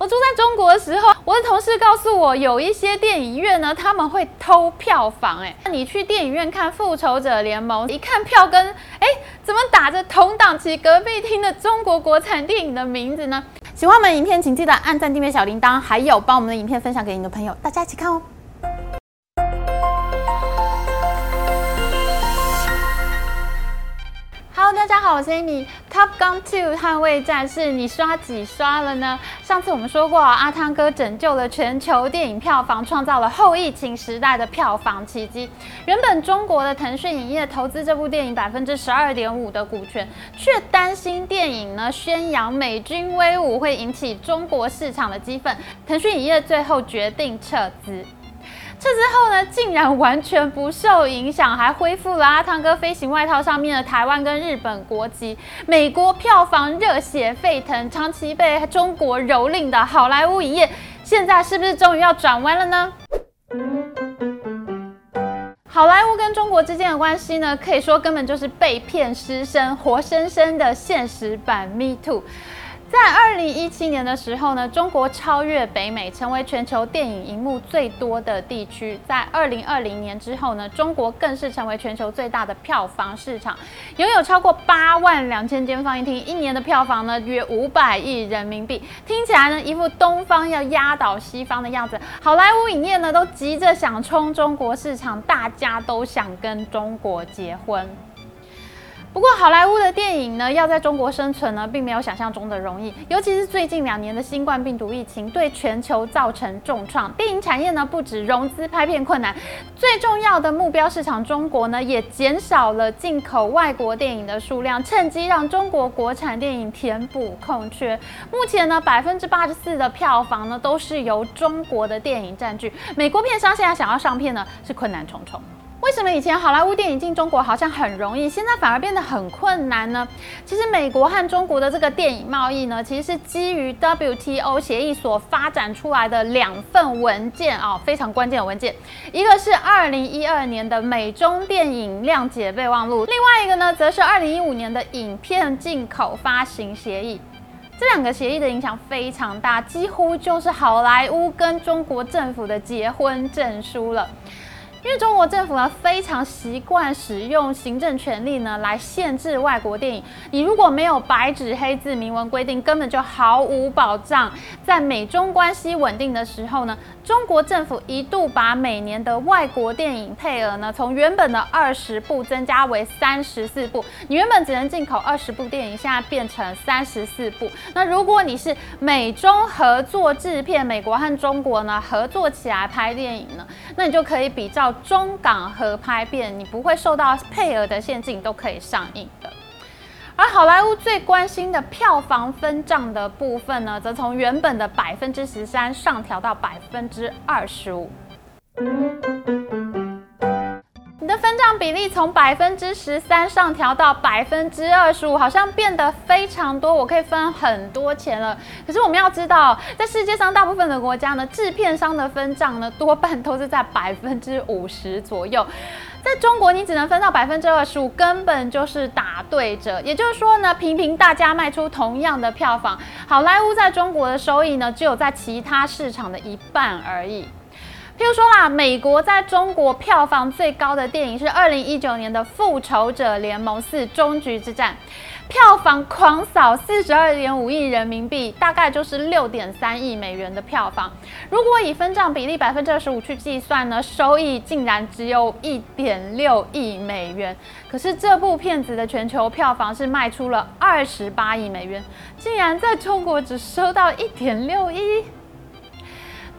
我住在中国的时候，我的同事告诉我，有一些电影院呢，他们会偷票房。哎，你去电影院看《复仇者联盟》，一看票根，哎，怎么打着同档期隔壁厅的中国国产电影的名字呢？喜欢我们影片，请记得按赞、订阅小铃铛，还有帮我们的影片分享给你的朋友，大家一起看哦。大家好，我是 Amy。Top Gun Two 捍卫战士，你刷几刷了呢？上次我们说过，阿汤哥拯救了全球电影票房，创造了后疫情时代的票房奇迹。原本中国的腾讯影业投资这部电影百分之十二点五的股权，却担心电影呢宣扬美军威武会引起中国市场的激愤，腾讯影业最后决定撤资。这之后呢，竟然完全不受影响，还恢复了阿汤哥飞行外套上面的台湾跟日本国籍。美国票房热血沸腾，长期被中国蹂躏的好莱坞影业，现在是不是终于要转弯了呢？好莱坞跟中国之间的关系呢，可以说根本就是被骗失身，活生生的现实版 Me Too。在二零一七年的时候呢，中国超越北美，成为全球电影荧幕最多的地区。在二零二零年之后呢，中国更是成为全球最大的票房市场，拥有超过八万两千间放映厅，一年的票房呢约五百亿人民币。听起来呢，一副东方要压倒西方的样子。好莱坞影业呢都急着想冲中国市场，大家都想跟中国结婚。不过，好莱坞的电影呢，要在中国生存呢，并没有想象中的容易。尤其是最近两年的新冠病毒疫情，对全球造成重创。电影产业呢，不止融资拍片困难，最重要的目标市场中国呢，也减少了进口外国电影的数量，趁机让中国国产电影填补空缺。目前呢，百分之八十四的票房呢，都是由中国的电影占据。美国片商现在想要上片呢，是困难重重。为什么以前好莱坞电影进中国好像很容易，现在反而变得很困难呢？其实美国和中国的这个电影贸易呢，其实是基于 WTO 协议所发展出来的两份文件啊，非常关键的文件。一个是二零一二年的美中电影谅解备忘录，另外一个呢，则是二零一五年的影片进口发行协议。这两个协议的影响非常大，几乎就是好莱坞跟中国政府的结婚证书了。因为中国政府呢非常习惯使用行政权力呢来限制外国电影，你如果没有白纸黑字明文规定，根本就毫无保障。在美中关系稳定的时候呢，中国政府一度把每年的外国电影配额呢从原本的二十部增加为三十四部，你原本只能进口二十部电影，现在变成三十四部。那如果你是美中合作制片，美国和中国呢合作起来拍电影呢，那你就可以比照。中港合拍片，你不会受到配额的限制，都可以上映的。而好莱坞最关心的票房分账的部分呢，则从原本的百分之十三上调到百分之二十五。你的分账比例从百分之十三上调到百分之二十五，好像变得非常多，我可以分很多钱了。可是我们要知道，在世界上大部分的国家呢，制片商的分账呢，多半都是在百分之五十左右。在中国，你只能分到百分之二十五，根本就是打对折。也就是说呢，平平大家卖出同样的票房，好莱坞在中国的收益呢，只有在其他市场的一半而已。譬如说啦，美国在中国票房最高的电影是二零一九年的《复仇者联盟四：终局之战》，票房狂扫四十二点五亿人民币，大概就是六点三亿美元的票房。如果以分账比例百分之二十五去计算呢，收益竟然只有一点六亿美元。可是这部片子的全球票房是卖出了二十八亿美元，竟然在中国只收到一点六亿。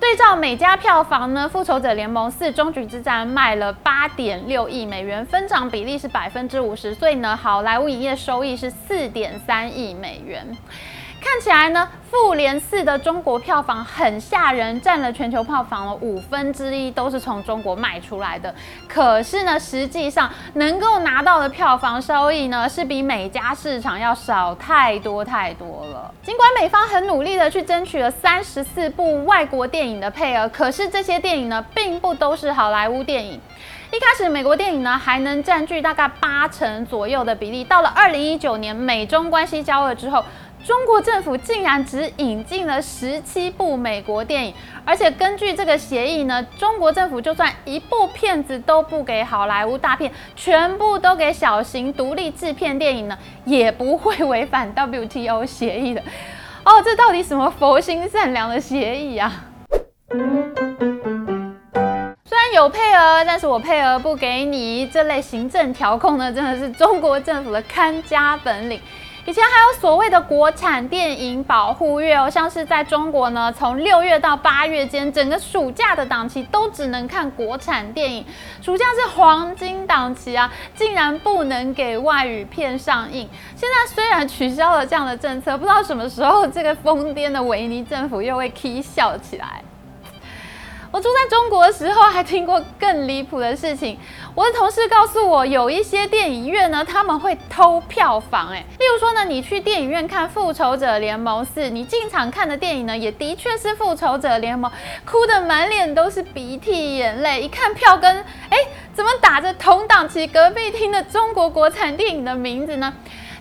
对照每家票房呢，《复仇者联盟四：终局之战》卖了八点六亿美元，分账比例是百分之五十，所以呢，好莱坞影业收益是四点三亿美元。看起来呢，《复联四》的中国票房很吓人，占了全球票房的五分之一，都是从中国卖出来的。可是呢，实际上能够拿到的票房收益呢，是比美加市场要少太多太多了。尽管美方很努力的去争取了三十四部外国电影的配额，可是这些电影呢，并不都是好莱坞电影。一开始，美国电影呢还能占据大概八成左右的比例，到了二零一九年美中关系交恶之后。中国政府竟然只引进了十七部美国电影，而且根据这个协议呢，中国政府就算一部片子都不给好莱坞大片，全部都给小型独立制片电影呢，也不会违反 WTO 协议的。哦，这到底什么佛心善良的协议啊？虽然有配额，但是我配额不给你，这类行政调控呢，真的是中国政府的看家本领。以前还有所谓的国产电影保护月哦，像是在中国呢，从六月到八月间，整个暑假的档期都只能看国产电影，暑假是黄金档期啊，竟然不能给外语片上映。现在虽然取消了这样的政策，不知道什么时候这个疯癫的维尼政府又会 k 笑起来。我住在中国的时候，还听过更离谱的事情。我的同事告诉我，有一些电影院呢，他们会偷票房。哎，例如说呢，你去电影院看《复仇者联盟四》，你进场看的电影呢，也的确是《复仇者联盟》，哭得满脸都是鼻涕眼泪。一看票根，哎，怎么打着同档期隔壁厅的中国国产电影的名字呢？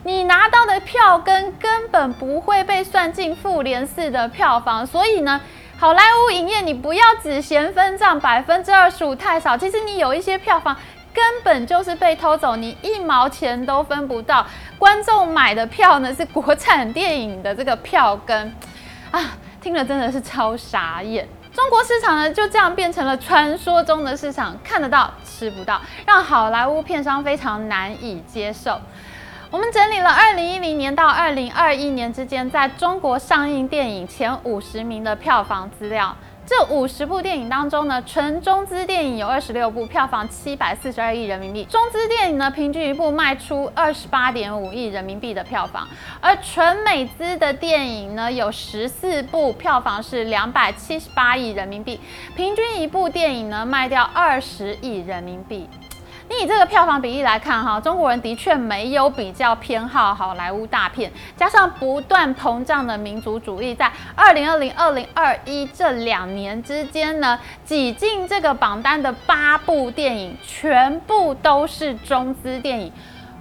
你拿到的票根根本不会被算进《复联四》的票房，所以呢？好莱坞影业，你不要只嫌分账百分之二十五太少，其实你有一些票房根本就是被偷走，你一毛钱都分不到。观众买的票呢是国产电影的这个票根，啊，听了真的是超傻眼。中国市场呢就这样变成了传说中的市场，看得到吃不到，让好莱坞片商非常难以接受。我们整理了二零一零年到二零二一年之间在中国上映电影前五十名的票房资料。这五十部电影当中呢，纯中资电影有二十六部，票房七百四十二亿人民币。中资电影呢，平均一部卖出二十八点五亿人民币的票房。而纯美资的电影呢，有十四部，票房是两百七十八亿人民币，平均一部电影呢卖掉二十亿人民币。你以这个票房比例来看，哈，中国人的确没有比较偏好好莱坞大片，加上不断膨胀的民族主义，在二零二零、二零二一这两年之间呢，挤进这个榜单的八部电影，全部都是中资电影，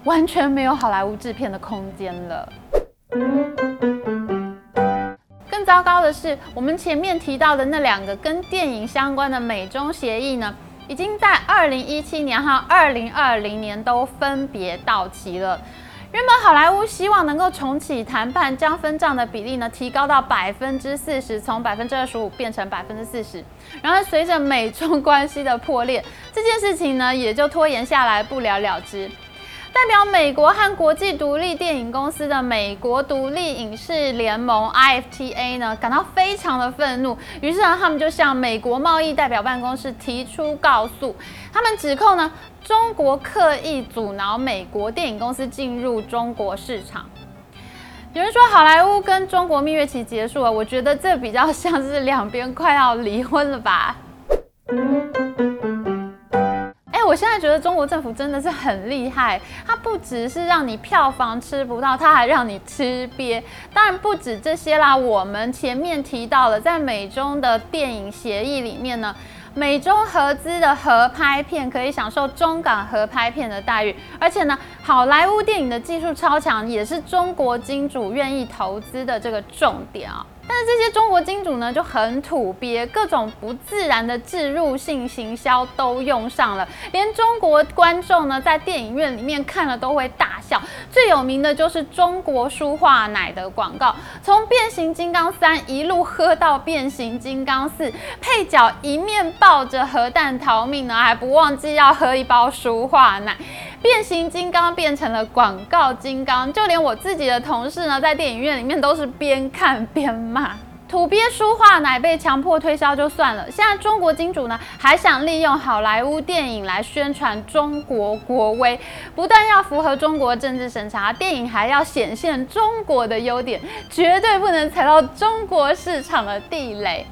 完全没有好莱坞制片的空间了。更糟糕的是，我们前面提到的那两个跟电影相关的美中协议呢？已经在二零一七年和二零二零年都分别到期了。原本好莱坞希望能够重启谈判，将分账的比例呢提高到百分之四十，从百分之二十五变成百分之四十。然而，随着美中关系的破裂，这件事情呢也就拖延下来，不了了之。代表美国和国际独立电影公司的美国独立影视联盟 IFTA 呢，感到非常的愤怒，于是呢，他们就向美国贸易代表办公室提出告诉，他们指控呢，中国刻意阻挠美国电影公司进入中国市场。有人说好莱坞跟中国蜜月期结束了，我觉得这比较像是两边快要离婚了吧。我现在觉得中国政府真的是很厉害，它不只是让你票房吃不到，它还让你吃瘪。当然不止这些啦，我们前面提到了，在美中的电影协议里面呢，美中合资的合拍片可以享受中港合拍片的待遇，而且呢，好莱坞电影的技术超强，也是中国金主愿意投资的这个重点啊。但是这些中国金主呢就很土鳖，各种不自然的置入性行销都用上了，连中国观众呢在电影院里面看了都会大笑。最有名的就是中国舒化奶的广告，从变形金刚三一路喝到变形金刚四，配角一面抱着核弹逃命呢，还不忘记要喝一包舒化奶。变形金刚变成了广告金刚，就连我自己的同事呢，在电影院里面都是边看边骂。土鳖书画奶被强迫推销就算了，现在中国金主呢，还想利用好莱坞电影来宣传中国国威，不但要符合中国政治审查，电影还要显现中国的优点，绝对不能踩到中国市场的地雷。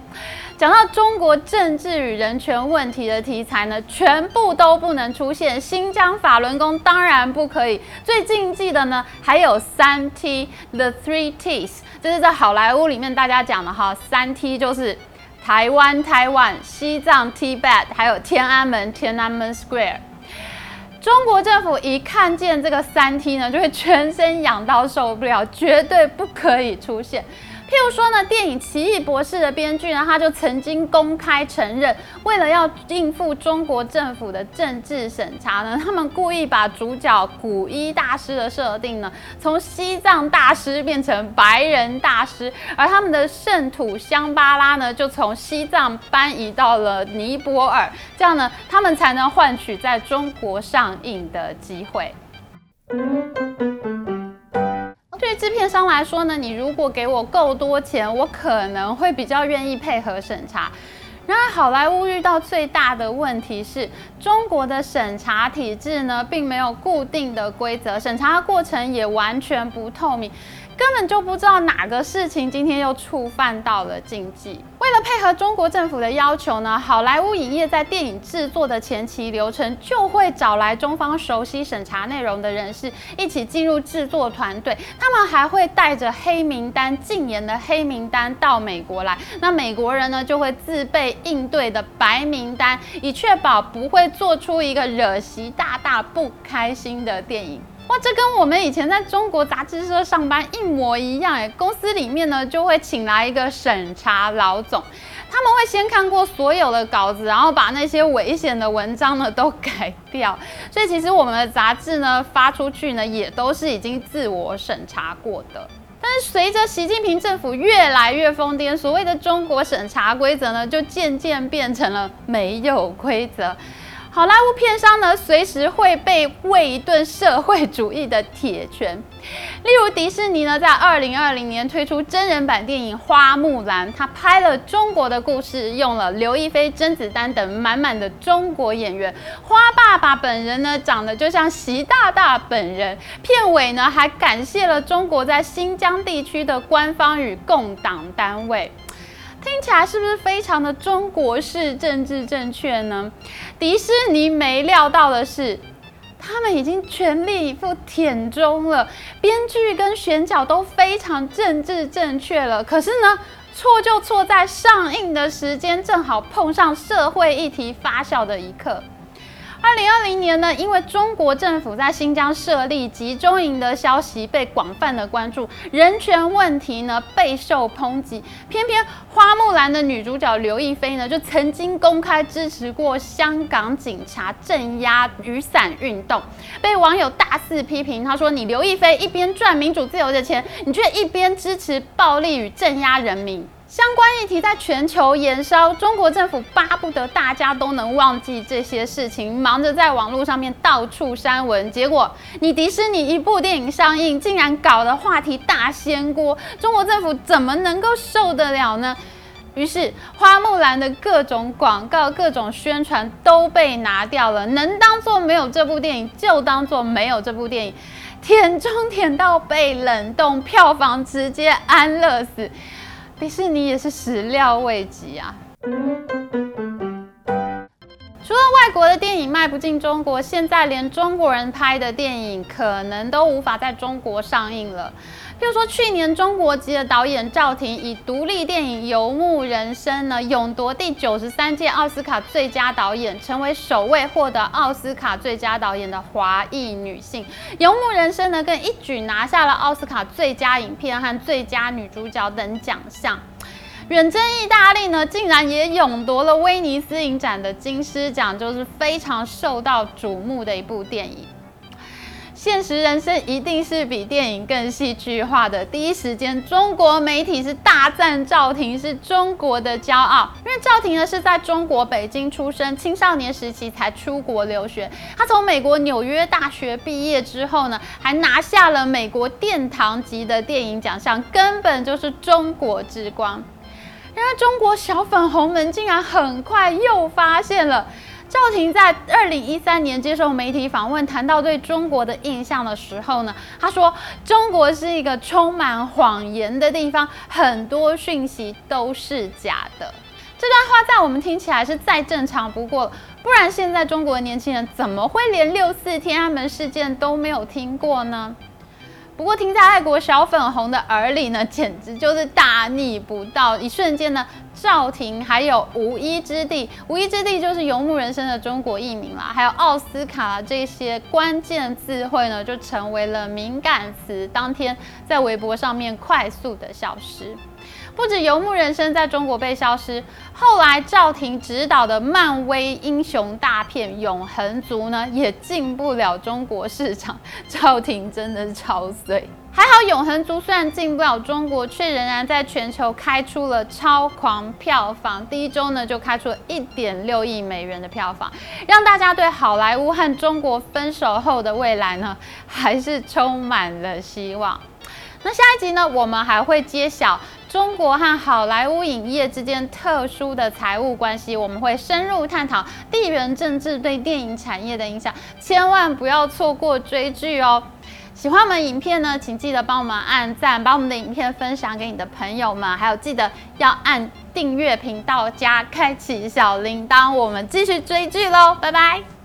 讲到中国政治与人权问题的题材呢，全部都不能出现。新疆法轮功当然不可以。最禁忌的呢，还有三 T，The Three Ts，这是在好莱坞里面大家讲的哈。三 T 就是台湾、台湾、西藏、Tibet，还有天安门、天安门 Square。中国政府一看见这个三 T 呢，就会全身痒到受不了，绝对不可以出现。譬如说呢，电影《奇异博士》的编剧呢，他就曾经公开承认，为了要应付中国政府的政治审查呢，他们故意把主角古一大师的设定呢，从西藏大师变成白人大师，而他们的圣土香巴拉呢，就从西藏搬移到了尼泊尔，这样呢，他们才能换取在中国上映的机会。对制片商来说呢，你如果给我够多钱，我可能会比较愿意配合审查。然而，好莱坞遇到最大的问题是，中国的审查体制呢，并没有固定的规则，审查过程也完全不透明。根本就不知道哪个事情今天又触犯到了禁忌。为了配合中国政府的要求呢，好莱坞影业在电影制作的前期流程就会找来中方熟悉审查内容的人士一起进入制作团队，他们还会带着黑名单、禁言的黑名单到美国来，那美国人呢就会自备应对的白名单，以确保不会做出一个惹习大大不开心的电影。哇，这跟我们以前在中国杂志社上班一模一样哎！公司里面呢就会请来一个审查老总，他们会先看过所有的稿子，然后把那些危险的文章呢都改掉。所以其实我们的杂志呢发出去呢也都是已经自我审查过的。但是随着习近平政府越来越疯癫，所谓的中国审查规则呢就渐渐变成了没有规则。好莱坞片商呢，随时会被喂一顿社会主义的铁拳。例如迪士尼呢，在二零二零年推出真人版电影《花木兰》，他拍了中国的故事，用了刘亦菲、甄子丹等满满的中国演员。花爸爸本人呢，长得就像习大大本人。片尾呢，还感谢了中国在新疆地区的官方与共党单位。听起来是不是非常的中国式政治正确呢？迪士尼没料到的是，他们已经全力以赴舔中了，编剧跟选角都非常政治正确了。可是呢，错就错在上映的时间正好碰上社会议题发酵的一刻。二零二零年呢，因为中国政府在新疆设立集中营的消息被广泛的关注，人权问题呢备受抨击。偏偏花木兰的女主角刘亦菲呢，就曾经公开支持过香港警察镇压雨伞运动，被网友大肆批评。他说：“你刘亦菲一边赚民主自由的钱，你却一边支持暴力与镇压人民。”相关议题在全球延烧，中国政府巴不得大家都能忘记这些事情，忙着在网络上面到处删文。结果，你迪士尼一部电影上映，竟然搞得话题大掀锅，中国政府怎么能够受得了呢？于是，花木兰的各种广告、各种宣传都被拿掉了，能当做没有这部电影，就当做没有这部电影，舔中舔到被冷冻，票房直接安乐死。迪士尼也是始料未及啊！除了外国的电影卖不进中国，现在连中国人拍的电影可能都无法在中国上映了。譬如说，去年中国籍的导演赵婷以独立电影《游牧人生》呢，勇夺第九十三届奥斯卡最佳导演，成为首位获得奥斯卡最佳导演的华裔女性。《游牧人生》呢，更一举拿下了奥斯卡最佳影片和最佳女主角等奖项。远征意大利呢，竟然也勇夺了威尼斯影展的金狮奖，就是非常受到瞩目的一部电影。现实人生一定是比电影更戏剧化的。第一时间，中国媒体是大赞赵婷是中国的骄傲，因为赵婷呢是在中国北京出生，青少年时期才出国留学。她从美国纽约大学毕业之后呢，还拿下了美国殿堂级的电影奖项，根本就是中国之光。然而，中国小粉红们竟然很快又发现了。赵婷在二零一三年接受媒体访问，谈到对中国的印象的时候呢，他说：“中国是一个充满谎言的地方，很多讯息都是假的。”这段话在我们听起来是再正常不过，不然现在中国的年轻人怎么会连六四天安门事件都没有听过呢？不过听在爱国小粉红的耳里呢，简直就是大逆不道。一瞬间呢，赵婷，还有无依之地。无依之地就是游牧人生的中国译名啦，还有奥斯卡这些关键字汇呢，就成为了敏感词，当天在微博上面快速的消失。不止游牧人生在中国被消失，后来赵婷执导的漫威英雄大片《永恒族》呢，也进不了中国市场。赵婷真的超碎。还好，《永恒族》虽然进不了中国，却仍然在全球开出了超狂票房。第一周呢，就开出了一点六亿美元的票房，让大家对好莱坞和中国分手后的未来呢，还是充满了希望。那下一集呢，我们还会揭晓中国和好莱坞影业之间特殊的财务关系，我们会深入探讨地缘政治对电影产业的影响，千万不要错过追剧哦。喜欢我们影片呢，请记得帮我们按赞，把我们的影片分享给你的朋友们，还有记得要按订阅频道加开启小铃铛。我们继续追剧喽，拜拜。